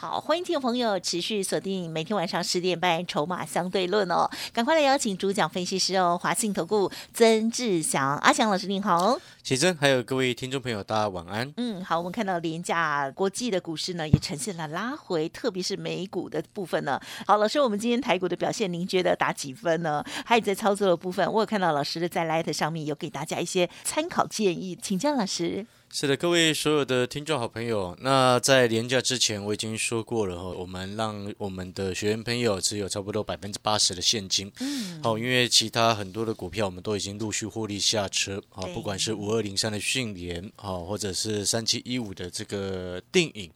好，欢迎听众朋友持续锁定每天晚上十点半《筹码相对论》哦，赶快来邀请主讲分析师哦，华信投顾曾志祥阿祥老师您好，启真，还有各位听众朋友，大家晚安。嗯，好，我们看到廉价国际的股市呢，也呈现了拉回，特别是美股的部分呢。好，老师，我们今天台股的表现，您觉得打几分呢？还有在操作的部分，我有看到老师的在 Light 上面有给大家一些参考建议，请教老师。是的，各位所有的听众好朋友，那在年假之前我已经说过了哈，我们让我们的学员朋友只有差不多百分之八十的现金，嗯，好，因为其他很多的股票我们都已经陆续获利下车，好，不管是五二零三的迅联，好，或者是三七一五的这个定影。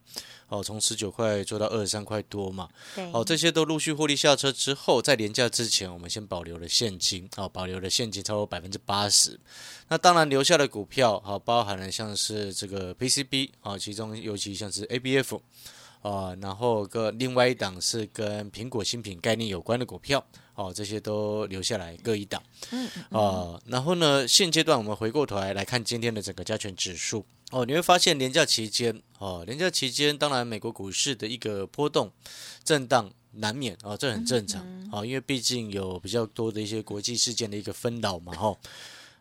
哦，从十九块做到二十三块多嘛，对，哦，这些都陆续获利下车之后，在廉价之前，我们先保留了现金，哦，保留了现金超过百分之八十。那当然留下的股票，好，包含了像是这个 PCB，啊，其中尤其像是 ABF，啊，然后个另外一档是跟苹果新品概念有关的股票，哦，这些都留下来各一档，嗯，啊，然后呢，现阶段我们回过头来来看今天的整个加权指数。哦，你会发现年假期间，哦，年假期间，当然美国股市的一个波动、震荡难免啊，这很正常啊，因为毕竟有比较多的一些国际事件的一个纷扰嘛，哈，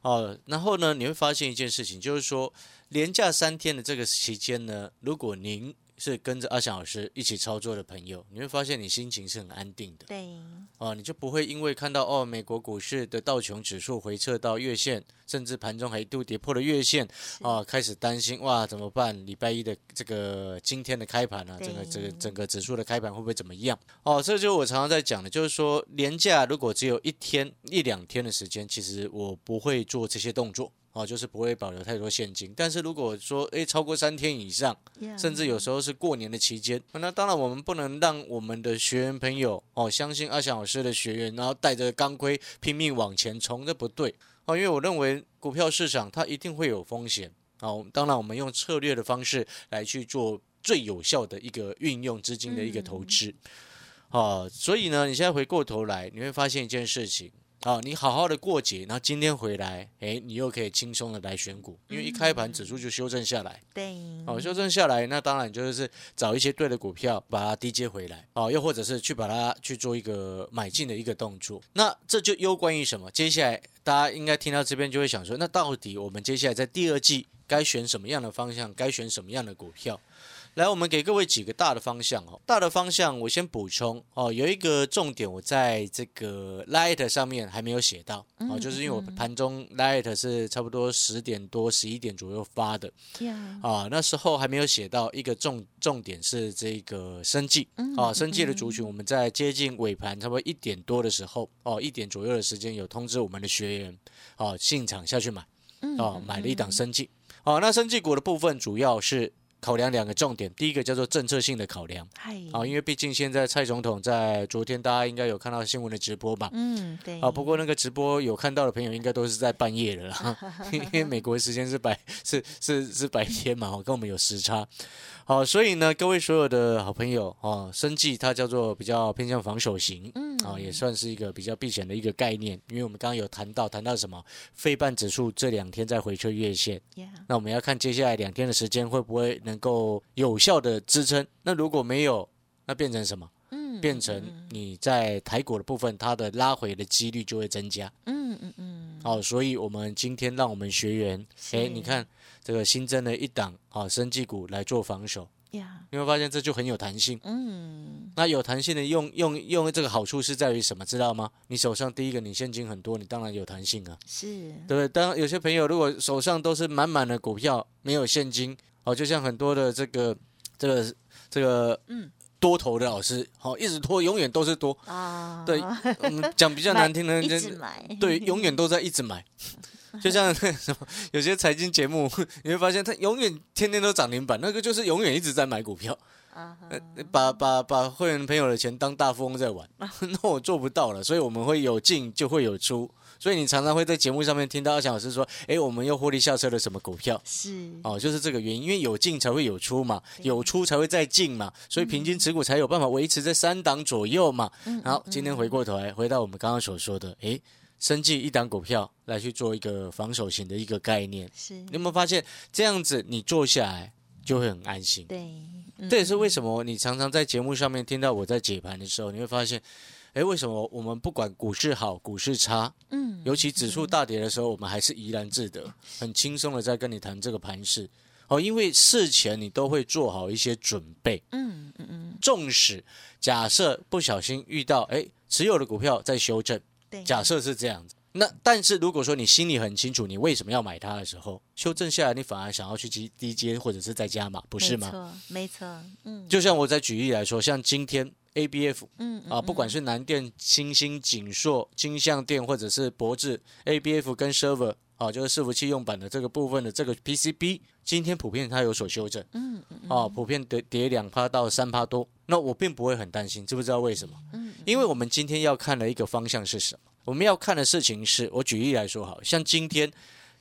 哦，然后呢，你会发现一件事情，就是说，连假三天的这个期间呢，如果您是跟着阿翔老师一起操作的朋友，你会发现你心情是很安定的。对，啊，你就不会因为看到哦，美国股市的道琼指数回撤到月线，甚至盘中还一度跌破了月线，啊，开始担心哇怎么办？礼拜一的这个今天的开盘啊，整个这个整个指数的开盘会不会怎么样？哦，这就是我常常在讲的，就是说年假如果只有一天一两天的时间，其实我不会做这些动作。哦，就是不会保留太多现金，但是如果说诶超过三天以上，甚至有时候是过年的期间，那当然我们不能让我们的学员朋友哦相信阿翔老师的学员，然后带着钢盔拼命往前冲，这不对哦，因为我认为股票市场它一定会有风险哦，当然我们用策略的方式来去做最有效的一个运用资金的一个投资，哦，所以呢，你现在回过头来，你会发现一件事情。好，你好好的过节，然后今天回来，哎，你又可以轻松的来选股，因为一开盘指数就修正下来。对，哦，修正下来，那当然就是找一些对的股票，把它低接回来，哦，又或者是去把它去做一个买进的一个动作。那这就攸关于什么？接下来大家应该听到这边就会想说，那到底我们接下来在第二季该选什么样的方向？该选什么样的股票？来，我们给各位几个大的方向哦。大的方向我先补充哦，有一个重点，我在这个 Light 上面还没有写到哦，就是因为我盘中 Light 是差不多十点多、十一点左右发的，啊，那时候还没有写到一个重重点是这个生计。啊，生计的族群，我们在接近尾盘差不多一点多的时候哦，一点左右的时间有通知我们的学员哦，进场下去买哦，买了一档生计。哦，那生计股的部分主要是。考量两个重点，第一个叫做政策性的考量，啊，因为毕竟现在蔡总统在昨天，大家应该有看到新闻的直播吧？嗯，对。啊，不过那个直播有看到的朋友，应该都是在半夜的啦，因为美国时间是白 是是是白天嘛，跟我们有时差。好，所以呢，各位所有的好朋友啊，生计它叫做比较偏向防守型，嗯，啊，也算是一个比较避险的一个概念，因为我们刚刚有谈到谈到什么，费半指数这两天在回撤月线，那我们要看接下来两天的时间会不会能够有效的支撑，那如果没有，那变成什么？嗯，变成你在台股的部分，它的拉回的几率就会增加，嗯嗯嗯，好，所以我们今天让我们学员，哎，你看。这个新增了一档啊，生技股来做防守，你会发现这就很有弹性。嗯，那有弹性的用用用这个好处是在于什么？知道吗？你手上第一个你现金很多，你当然有弹性啊。是，对不对？当有些朋友如果手上都是满满的股票，没有现金，哦，就像很多的这个这个这个嗯多头的老师，好一直拖，永远都是多啊。对，我们讲比较难听的，一直买，对，永远都在一直买。就像什么，有些财经节目，你会发现他永远天天都涨停板，那个就是永远一直在买股票，把把把会员朋友的钱当大富翁在玩，那我做不到了，所以我们会有进就会有出。所以你常常会在节目上面听到阿强老师说，哎，我们又获利下车了什么股票？是哦，就是这个原因，因为有进才会有出嘛，有出才会再进嘛，所以平均持股才有办法维持在三档左右嘛。然后今天回过头来，回到我们刚刚所说的，诶，生计一档股票来去做一个防守型的一个概念，是，你有没有发现这样子你做下来就会很安心？对，嗯这也是为什么你常常在节目上面听到我在解盘的时候，你会发现，诶，为什么我们不管股市好股市差，嗯尤其指数大跌的时候，我们还是怡然自得，很轻松的在跟你谈这个盘势。哦，因为事前你都会做好一些准备，嗯嗯嗯，纵使假设不小心遇到哎持有的股票在修正，对，假设是这样子，那但是如果说你心里很清楚你为什么要买它的时候，修正下来你反而想要去低低阶或者是再加码，不是吗？没错，没错，嗯就像我再举例来说，像今天 ABF 嗯啊，不管是南电、新兴、景硕、金相电或者是博智 ABF 跟 server 啊，就是伺服器用版的这个部分的这个 PCB，今天普遍它有所修正，嗯嗯啊，普遍跌跌两趴到三趴多，那我并不会很担心，知不知道为什么？嗯，因为我们今天要看的一个方向是什么？我们要看的事情是，我举例来说好，像今天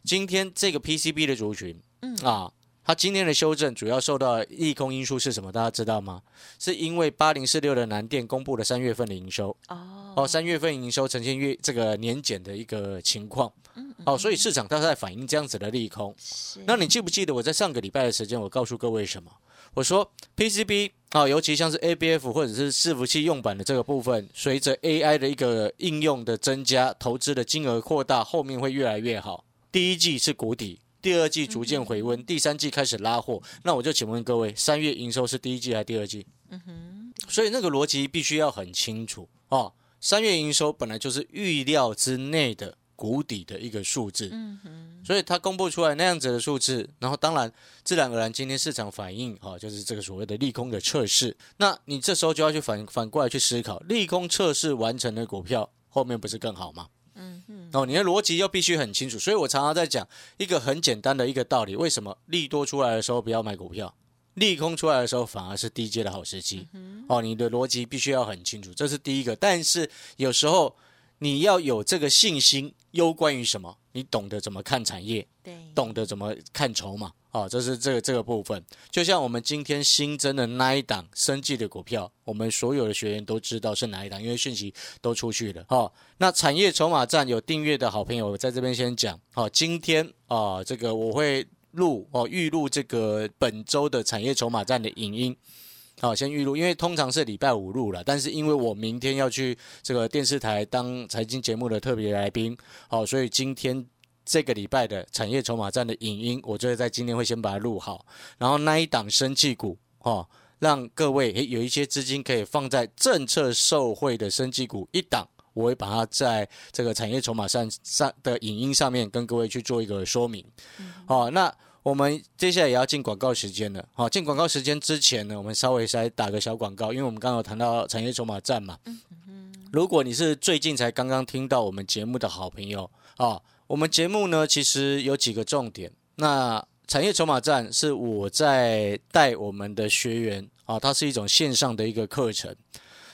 今天这个 PCB 的族群，嗯啊，它今天的修正主要受到的利空因素是什么？大家知道吗？是因为八零四六的南电公布了三月份的营收，哦哦，三月份营收呈现月这个年减的一个情况，嗯哦，所以市场它在反映这样子的利空。是，那你记不记得我在上个礼拜的时间，我告诉各位什么？我说 PCB 啊，尤其像是 ABF 或者是伺服器用版的这个部分，随着 AI 的一个应用的增加，投资的金额扩大，后面会越来越好。第一季是谷底，第二季逐渐回温，第三季开始拉货。那我就请问各位，三月营收是第一季还是第二季？嗯哼，所以那个逻辑必须要很清楚哦。三月营收本来就是预料之内的谷底的一个数字，嗯哼，所以它公布出来那样子的数字，然后当然自然而然今天市场反应哈、哦，就是这个所谓的利空的测试。那你这时候就要去反反过来去思考，利空测试完成的股票后面不是更好吗？嗯哼，哦，你的逻辑要必须很清楚。所以我常常在讲一个很简单的一个道理：为什么利多出来的时候不要买股票，利空出来的时候反而是低阶的好时机？哦，你的逻辑必须要很清楚，这是第一个。但是有时候你要有这个信心，攸关于什么？你懂得怎么看产业，对，懂得怎么看筹码。哦，这是这个这个部分。就像我们今天新增的那一档生计的股票，我们所有的学员都知道是哪一档，因为讯息都出去了。哦，那产业筹码站有订阅的好朋友，我在这边先讲。哦，今天啊、这个我会录哦，预录这个本周的产业筹码站的影音。好，先预录，因为通常是礼拜五录了，但是因为我明天要去这个电视台当财经节目的特别来宾，好，所以今天这个礼拜的产业筹码站的影音，我就会在今天会先把它录好，然后那一档生技股，哦，让各位诶有一些资金可以放在政策受惠的生技股一档。我会把它在这个产业筹码上上的影音上面跟各位去做一个说明。好、那我们接下来也要进广告时间了。好、进广告时间之前呢，我们稍微再打个小广告，因为我们刚刚有谈到产业筹码站嘛。如果你是最近才刚刚听到我们节目的好朋友啊，我们节目呢其实有几个重点。那产业筹码站是我在带我们的学员啊，它是一种线上的一个课程。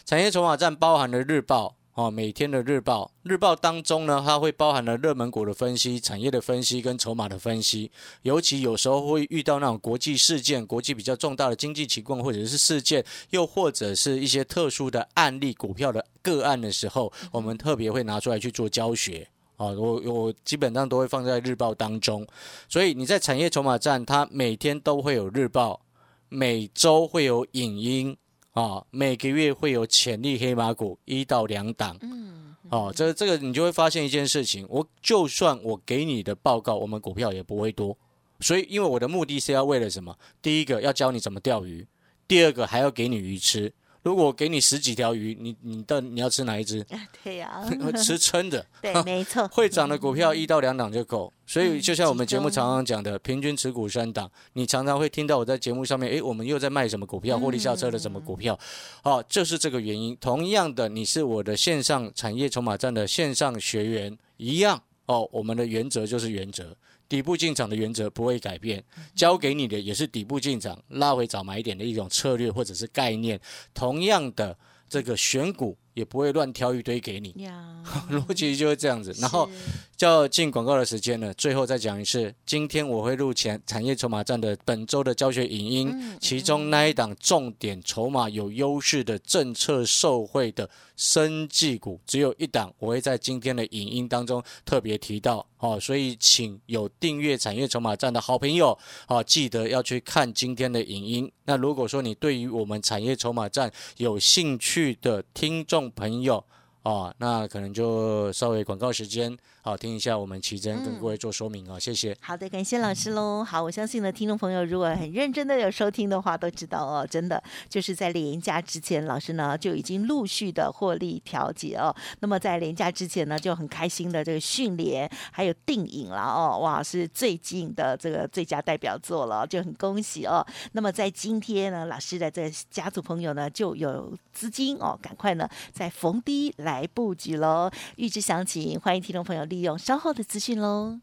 产业筹码站包含了日报。哦，每天的日报，日报当中呢，它会包含了热门股的分析、产业的分析跟筹码的分析。尤其有时候会遇到那种国际事件、国际比较重大的经济情况或者是事件，又或者是一些特殊的案例、股票的个案的时候，我们特别会拿出来去做教学。哦，我我基本上都会放在日报当中，所以你在产业筹码站，它每天都会有日报，每周会有影音。啊，每个月会有潜力黑马股一到两档，嗯，哦，这这个你就会发现一件事情，我就算我给你的报告，我们股票也不会多，所以因为我的目的是要为了什么？第一个要教你怎么钓鱼，第二个还要给你鱼吃。如果给你十几条鱼，你你到你要吃哪一只？对呀，吃撑的。对，没错，会涨的股票一到两档就够，所以嗯就像我们节目常常讲的，平均持股三档，你常常会听到我在节目上面，诶，我们又在卖什么股票，获利下车的什么股票，好、就是这个原因。同样的，你是我的线上产业筹码站的线上学员一样哦，我们的原则就是原则。底部进场的原则不会改变，交给你的也是底部进场、拉回找买点的一种策略或者是概念。同样的，这个选股也不会乱挑一堆给你。呀，逻辑就是这样子。然后是叫进广告的时间了，最后再讲一次，今天我会录前产业筹码站的本周的教学影音，嗯其中那一档重点筹码有优势的政策受惠的生技股，只有一档，我会在今天的影音当中特别提到哦，所以请有订阅产业筹码站的好朋友哦，记得要去看今天的影音。那如果说你对于我们产业筹码站有兴趣的听众朋友，哦，那可能就稍微广告时间，好、听一下我们奇珍跟各位做说明啊、谢谢。好的，感谢老师喽。好，我相信呢，听众朋友如果很认真的有收听的话，都知道哦，真的就是在连假之前，老师呢就已经陆续的获利调节哦。那么在连假之前呢，就很开心的这个训练还有定影了哦，哇，是最近的这个最佳代表作了，就很恭喜哦。那么在今天呢，老师的这个家族朋友呢就有资金哦，赶快呢在逢低来来布局喽。预知详情，欢迎听众朋友利用稍后的资讯喽。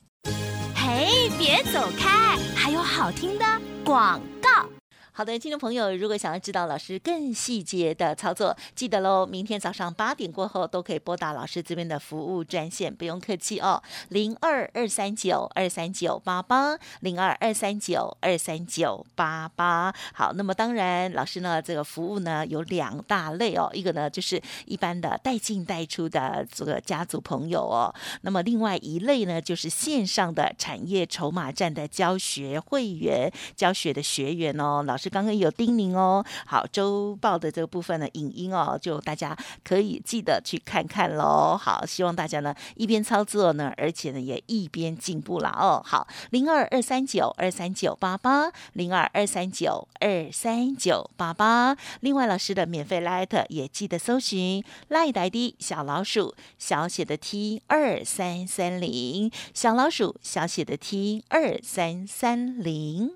嘿，别走开，还有好听的广告。好的，听众朋友，如果想要知道老师更细节的操作，记得喽，明天早上八点过后都可以拨打老师这边的服务专线，不用客气哦，零二二三九二三九八八，零二二三九二三九八八。好，那么当然，老师呢这个服务呢有两大类哦，一个呢就是一般的带进带出的这个家族朋友哦，那么另外一类呢就是线上的产业筹码站的教学会员、教学的学员哦，老师刚刚有叮咛哦。好，周报的这个部分的影音哦，就大家可以记得去看看喽。好，希望大家呢一边操作呢，而且呢也一边进步啦哦。好，零二二三九二三九八八，零二二三九二三九八八。另外，老师的免费 Light 也记得搜寻 Light ID 小老鼠小写的 T 二三三零，小老鼠小写的 T 二三三零。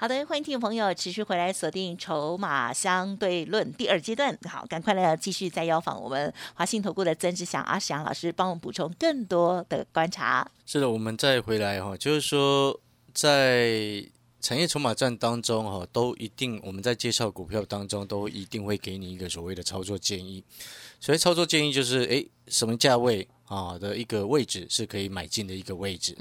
好的，欢迎听众朋友持续回来锁定《筹码相对论》第二阶段。好，赶快来继续再邀访我们华信投顾的曾志祥阿祥老师，帮我们补充更多的观察。是的，我们再回来哈，就是说在产业筹码战当中哈，都一定我们在介绍股票当中都一定会给你一个所谓的操作建议。所谓操作建议就是，诶，什么价位啊的一个位置是可以买进的一个位置。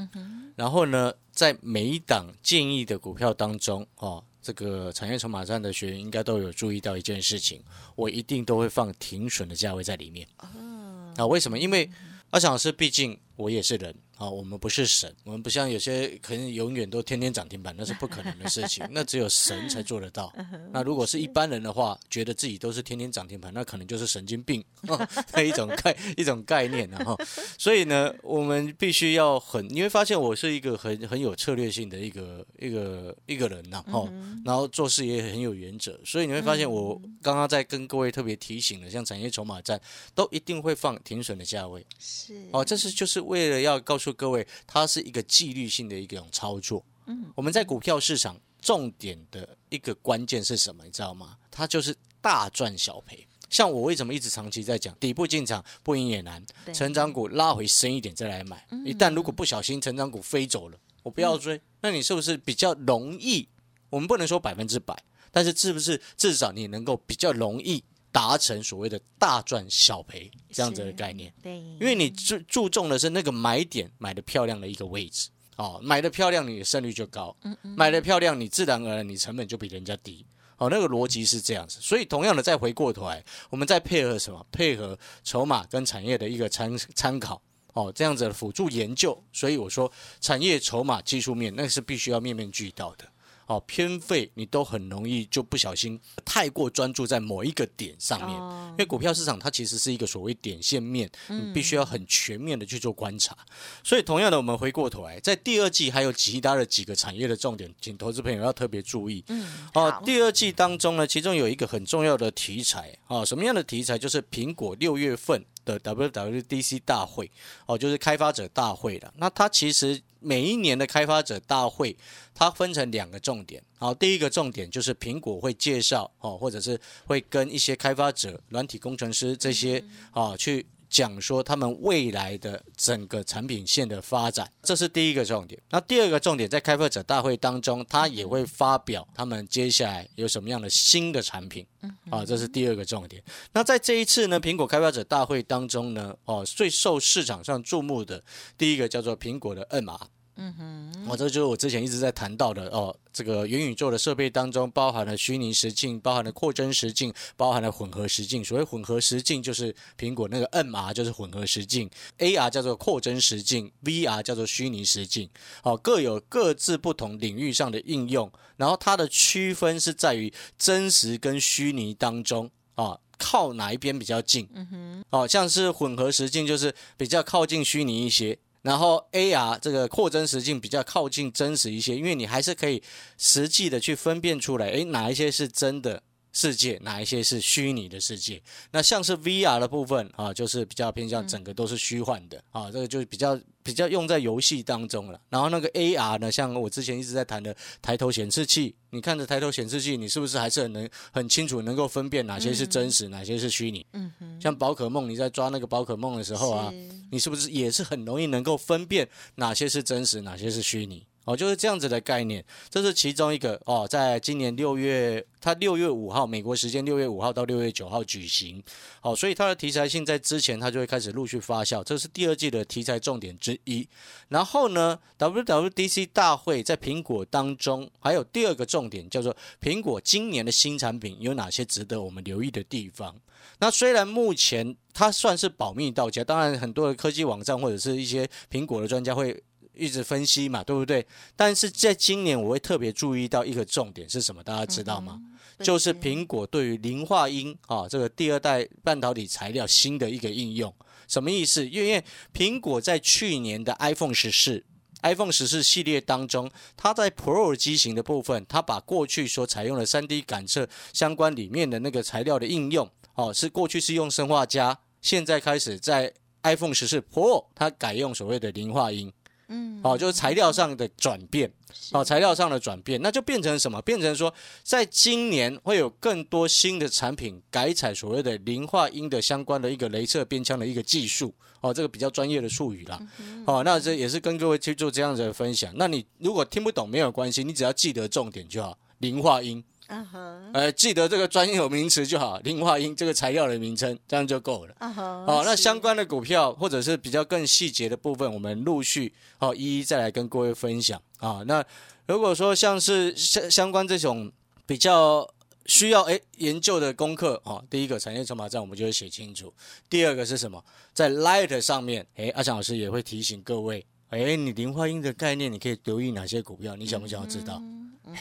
然后呢，在每一档建议的股票当中，哦，这个产业筹码站的学员应该都有注意到一件事情，我一定都会放停损的价位在里面。啊，为什么？因为阿翔老师毕竟我也是人啊，我们不是神，我们不像有些可能永远都天天涨停板，那是不可能的事情，那只有神才做得到。那如果是一般人的话，觉得自己都是天天涨停板，那可能就是神经病 的一种概 一种概念然后，所以呢，我们必须要很，你会发现我是一个很很有策略性的一个一个一个人呐，哈、然后做事也很有原则，所以你会发现我刚刚在跟各位特别提醒的，像产业筹码战都一定会放停损的价位。是。哦，这是就是为了要告诉各位，它是一个纪律性的一种操作。嗯，我们在股票市场重点的一个关键是什么？你知道吗？它就是大赚小赔。像我为什么一直长期在讲，底部进场不赢也难，成长股拉回深一点再来买。一旦如果不小心成长股飞走了，我不要追，那你是不是比较容易？我们不能说百分之百，但是是不是至少你能够比较容易达成所谓的大赚小赔这样子的概念？对，因为你注注重的是那个买点，买的漂亮的一个位置哦，买的漂亮，你的胜率就高；买的漂亮，你自然而然你成本就比人家低。哦，那个逻辑是这样子，所以同样的，再回过头来，我们再配合什么？配合筹码跟产业的一个参参考。哦，这样子的辅助研究，所以我说产业筹码技术面那是必须要面面俱到的。哦偏废，你都很容易就不小心太过专注在某一个点上面。哦因为股票市场它其实是一个所谓点线面，你必须要很全面的去做观察。所以同样的，我们回过头来，在第二季还有其他的几个产业的重点，请投资朋友要特别注意。嗯，哦好，第二季当中呢，其中有一个很重要的题材哦，什么样的题材？就是苹果六月份的 WWDC 大会哦，就是开发者大会了。那它其实每一年的开发者大会，它分成两个重点。好、第一个重点就是苹果会介绍哦，或者是会跟一些开发者、软体工程师这些啊、去讲说他们未来的整个产品线的发展，这是第一个重点。那第二个重点，在开发者大会当中，他也会发表他们接下来有什么样的新的产品，啊，这是第二个重点。那在这一次呢，苹果开发者大会当中呢，哦，最受市场上注目的第一个叫做苹果的 NR。嗯哼，哦，这就是我之前一直在谈到的哦，这个元宇宙的设备当中包含了虚拟实境，包含了扩增实境，包含了混合实境。所谓混合实境，就是苹果那个 MR 就是混合实境，AR 叫做扩增实境，VR 叫做虚拟实境。哦，各有各自不同领域上的应用，然后它的区分是在于真实跟虚拟当中啊。靠哪一边比较近？嗯哼，哦，像是混合实境就是比较靠近虚拟一些，然后 AR 这个扩增实境比较靠近真实一些，因为你还是可以实际的去分辨出来，诶，哪一些是真的世界，哪一些是虚拟的世界。那像是 VR 的部分啊，就是比较偏向整个都是虚幻的啊，这个就是比较比较用在游戏当中了。然后那个 AR 呢，像我之前一直在谈的抬头显示器，你看着抬头显示器，你是不是还是很能很清楚能够分辨哪些是真实，哪些是虚拟？嗯哼，像宝可梦，你在抓那个宝可梦的时候啊，是你是不是也是很容易能够分辨哪些是真实，哪些是虚拟？哦，就是这样子的概念，这是其中一个哦，在今年六月，它六月五号美国时间六月五号到六月九号举行，好、所以它的题材性在之前它就会开始陆续发酵，这是第二季的题材重点之一。然后呢，WWDC 大会在苹果当中还有第二个重点叫做苹果今年的新产品有哪些值得我们留意的地方。那虽然目前它算是保密到家，当然很多的科技网站或者是一些苹果的专家会一直分析嘛，对不对？但是在今年我会特别注意到一个重点是什么，大家知道吗？就是苹果对于磷化铟啊这个第二代半导体材料新的一个应用，什么意思？因为苹果在去年的 iPhone 十四。iPhone 十四系列当中，它在 Pro 机型的部分，它把过去所采用的 3D 感测相关里面的那个材料的应用，哦，是过去是用生化镓，现在开始在 iPhone 十四 Pro 它改用所谓的磷化铟，嗯，哦，就是材料上的转变，哦，材料上的转变，那就变成什么？变成说，在今年会有更多新的产品改采所谓的磷化铟的相关的一个镭射边枪的一个技术，哦，这个比较专业的术语啦，哦，那这也是跟各位去做这样子的分享。那你如果听不懂没有关系，你只要记得重点就好，磷化铟。啊哈，呃，记得这个专有名词就好，磷化铟这个材料的名称，这样就够了。啊哈，好、那相关的股票或者是比较更细节的部分，我们陆续好、一一再来跟各位分享啊。那如果说像是相相关这种比较需要诶研究的功课哦，第一个产业筹码站我们就会写清楚，第二个是什么？在 Light 上面，诶，阿强老师也会提醒各位，诶，你磷化音的概念，你可以留意哪些股票？你想不想要知道？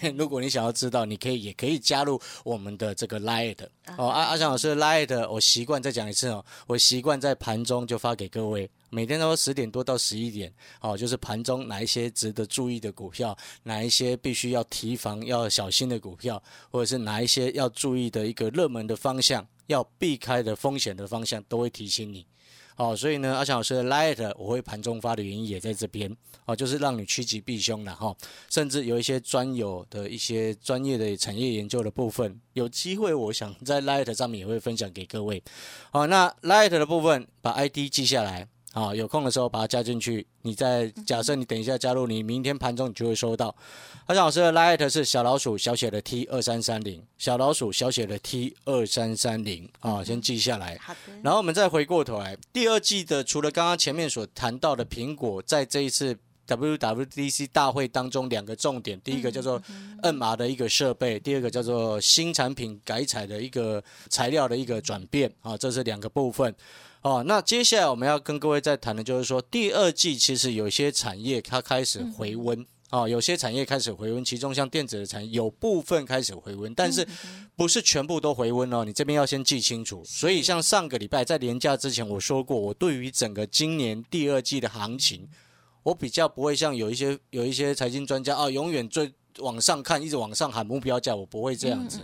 如果你想要知道，你可以也可以加入我们的这个 Light 哦。阿阿翔老师 Light，我习惯再讲一次哦，我习惯在盘中就发给各位，每天都十点多到十一点哦，就是盘中哪一些值得注意的股票，哪一些必须要提防要小心的股票，或者是哪一些要注意的一个热门的方向，要避开的风险的方向，都会提醒你。哦，所以呢，阿强老师的 Light 我会盘中发的原因也在这边哦，就是让你趋吉避凶了哈、甚至有一些专有的一些专业的产业研究的部分，有机会我想在 Light 上面也会分享给各位。好、那 Light 的部分把 ID 记下来。啊，有空的时候把它加进去。你再假设你等一下加入，你明天盘中你就会收到。阿强老师的 Light 是小老鼠小写的 T 二三三零，小老鼠小写的 T 二三三零啊，先记下来。好的，然后我们再回过头来，第二季的除了刚刚前面所谈到的苹果在这一次 WWDC 大会当中两个重点，第一个叫做 NR 的一个设备，第二个叫做新产品改采的一个材料的一个转变啊，这是两个部分。哦，那接下来我们要跟各位再谈的就是说，第二季其实有些产业它开始回温。哦，有些产业开始回温，其中像电子的产业有部分开始回温，但是不是全部都回温哦。你这边要先记清楚。所以像上个礼拜在年假之前我说过，我对于整个今年第二季的行情，我比较不会像有一些有一些财经专家啊，永远最往上看，一直往上喊目标价，我不会这样子。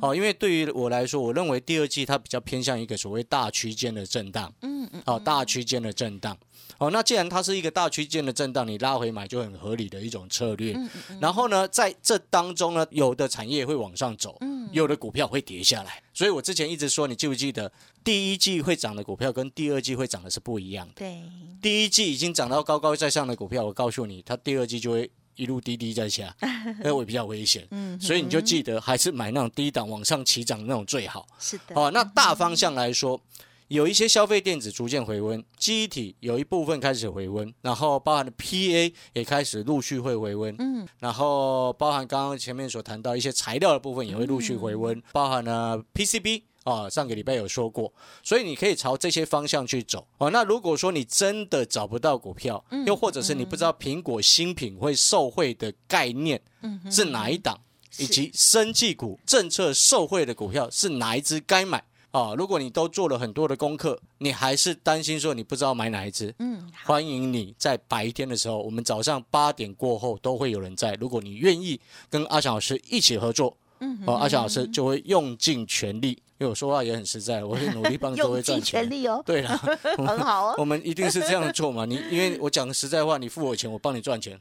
哦，因为对于我来说，我认为第二季它比较偏向一个所谓大区间的震荡。嗯嗯。哦，大区间的震荡。哦，那既然它是一个大区间的震荡，你拉回买就很合理的一种策略。然后呢，在这当中呢，有的产业会往上走，有的股票会跌下来。所以我之前一直说，你记不记得第一季会涨的股票跟第二季会涨的是不一样的。对，第一季已经涨到高高在上的股票，我告诉你，它第二季就会一路滴滴在下，那会比较危险。嗯，所以你就记得还是买那种低档往上起涨的那种最好。是的。哦，那大方向来说。有一些消费电子逐渐回温，机体有一部分开始回温，然后包含的 PA 也开始陆续会回温，嗯，然后包含刚刚前面所谈到一些材料的部分也会陆续回温，包含了 PCB 啊，上个礼拜有说过，所以你可以朝这些方向去走哦。那如果说你真的找不到股票，又或者是你不知道苹果新品会受惠的概念是哪一档，以及生技股政策受惠的股票是哪一只该买。啊，如果你都做了很多的功课，你还是担心说你不知道买哪一只，嗯，欢迎你在白天的时候，我们早上八点过后都会有人在。如果你愿意跟阿翔老师一起合作，嗯，哦，阿翔老师就会用尽全力。因为我说话也很实在，我会努力帮 各位赚钱。全力哦。对了，很好哦。我们一定是这样做嘛？你因为我讲实在话，你付我钱，我帮你赚钱，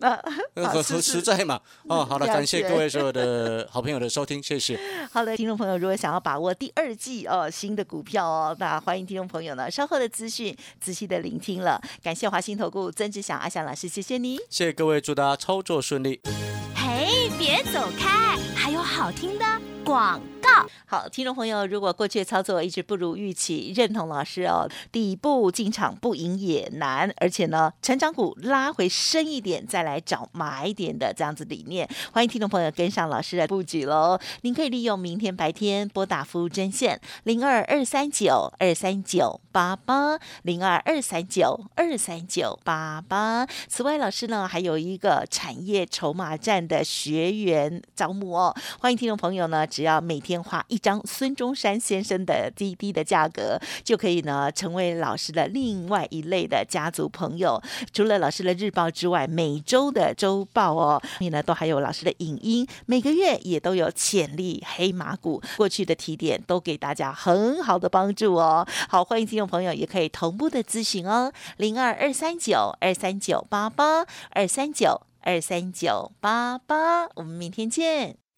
很实在嘛。哦，好了，感谢各位所有的好朋友的收听，谢谢。好的，听众朋友，如果想要把握第二季哦新的股票哦，那欢迎听众朋友呢稍后的资讯仔细的聆听了。感谢华兴投顾曾志祥阿祥老师，谢谢你。谢谢各位，祝大家操作顺利。嘿，别走开，还有好听的广。好，听众朋友，如果过去的操作一直不如预期，认同老师哦，底部进场不赢也难，而且呢，成长股拉回深一点再来找买点的这样子理念，欢迎听众朋友跟上老师的布局喽。您可以利用明天白天拨打服务专线零二二三九二三九八八零二二三九二三九八八。此外，老师呢还有一个产业筹码站的学员招募哦，欢迎听众朋友呢，只要每天。花啊一张孙中山先生的滴滴的价格，就可以呢成为老师的另外一类的家族朋友。除了老师的日报之外，每周的周报哦，你呢都还有老师的影音，每个月也都有潜力黑马股过去的提点，都给大家很好的帮助哦。好，欢迎听众朋友也可以同步的咨询哦，零二二三九二三九八八二三九二三九八八，我们明天见。